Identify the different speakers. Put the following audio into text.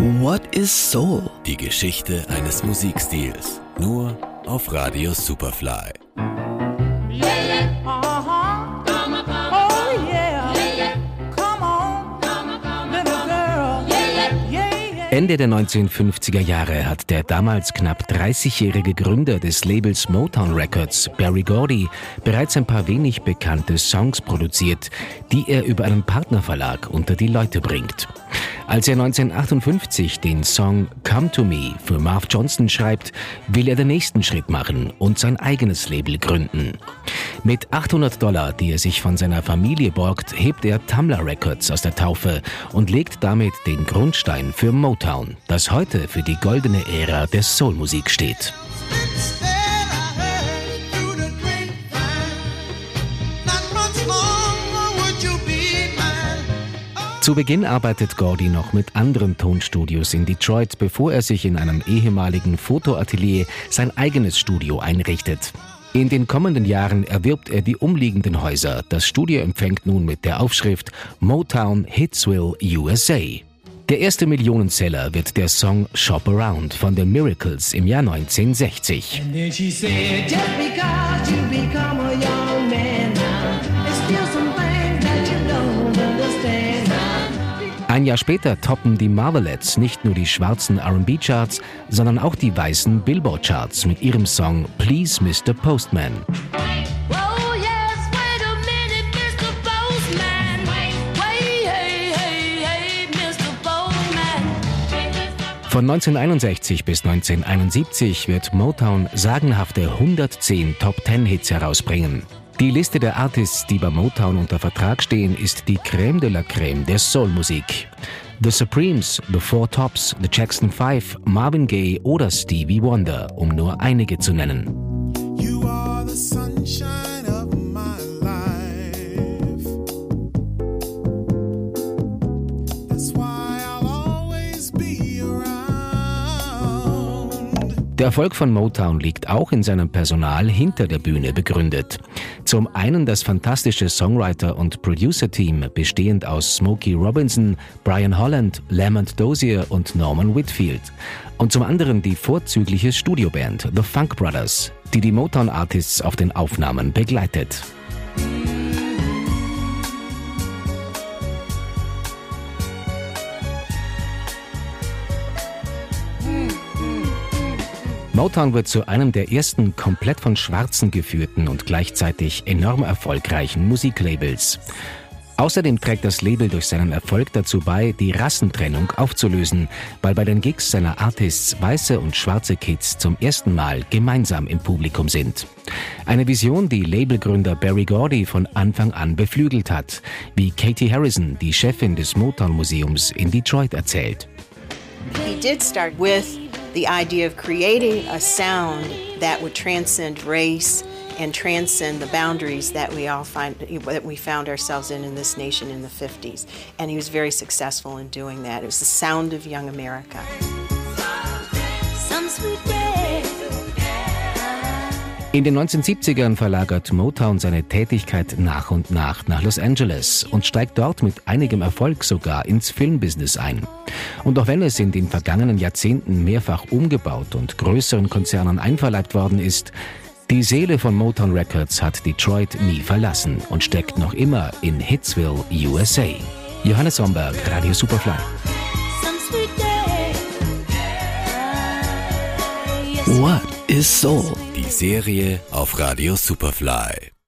Speaker 1: What is Soul?
Speaker 2: Die Geschichte eines Musikstils. Nur auf Radio Superfly.
Speaker 3: Ende der 1950er Jahre hat der damals knapp 30-jährige Gründer des Labels Motown Records, Barry Gordy, bereits ein paar wenig bekannte Songs produziert, die er über einen Partnerverlag unter die Leute bringt. Als er 1958 den Song Come to Me für Marv Johnson schreibt, will er den nächsten Schritt machen und sein eigenes Label gründen. Mit 800 Dollar, die er sich von seiner Familie borgt, hebt er Tumblr Records aus der Taufe und legt damit den Grundstein für Motown, das heute für die goldene Ära der Soulmusik steht. Zu Beginn arbeitet Gordy noch mit anderen Tonstudios in Detroit, bevor er sich in einem ehemaligen Fotoatelier sein eigenes Studio einrichtet. In den kommenden Jahren erwirbt er die umliegenden Häuser. Das Studio empfängt nun mit der Aufschrift Motown Hitsville USA. Der erste Millionenseller wird der Song Shop Around von den Miracles im Jahr 1960. Ein Jahr später toppen die Marvelettes nicht nur die schwarzen RB-Charts, sondern auch die weißen Billboard-Charts mit ihrem Song Please Mr. Postman. Von 1961 bis 1971 wird Motown sagenhafte 110 Top-10-Hits herausbringen. Die Liste der Artists, die bei Motown unter Vertrag stehen, ist die Crème de la Crème der Soulmusik. The Supremes, The Four Tops, The Jackson Five, Marvin Gaye oder Stevie Wonder, um nur einige zu nennen. Der Erfolg von Motown liegt auch in seinem Personal hinter der Bühne begründet. Zum einen das fantastische Songwriter- und Producer-Team, bestehend aus Smokey Robinson, Brian Holland, Lamont Dozier und Norman Whitfield. Und zum anderen die vorzügliche Studioband The Funk Brothers, die die Motown-Artists auf den Aufnahmen begleitet. Motown wird zu einem der ersten komplett von Schwarzen geführten und gleichzeitig enorm erfolgreichen Musiklabels. Außerdem trägt das Label durch seinen Erfolg dazu bei, die Rassentrennung aufzulösen, weil bei den Gigs seiner Artists weiße und schwarze Kids zum ersten Mal gemeinsam im Publikum sind. Eine Vision, die Labelgründer Barry Gordy von Anfang an beflügelt hat, wie Katie Harrison, die Chefin des Motown Museums in Detroit, erzählt.
Speaker 4: He did start with the idea of creating a sound that would transcend race and transcend the boundaries that we all find that we found ourselves in in this nation in the 50s and he was very successful in doing that. It was the sound of young america
Speaker 3: In den 1970ern verlagert Motown seine Tätigkeit nach und nach nach Los Angeles und steigt dort mit einigem Erfolg sogar ins Filmbusiness ein. Und auch wenn es in den vergangenen Jahrzehnten mehrfach umgebaut und größeren Konzernen einverleibt worden ist, die Seele von Motown Records hat Detroit nie verlassen und steckt noch immer in Hitsville, USA. Johannes Somberg, Radio Superfly.
Speaker 1: What is Soul?
Speaker 2: Die Serie auf Radio Superfly.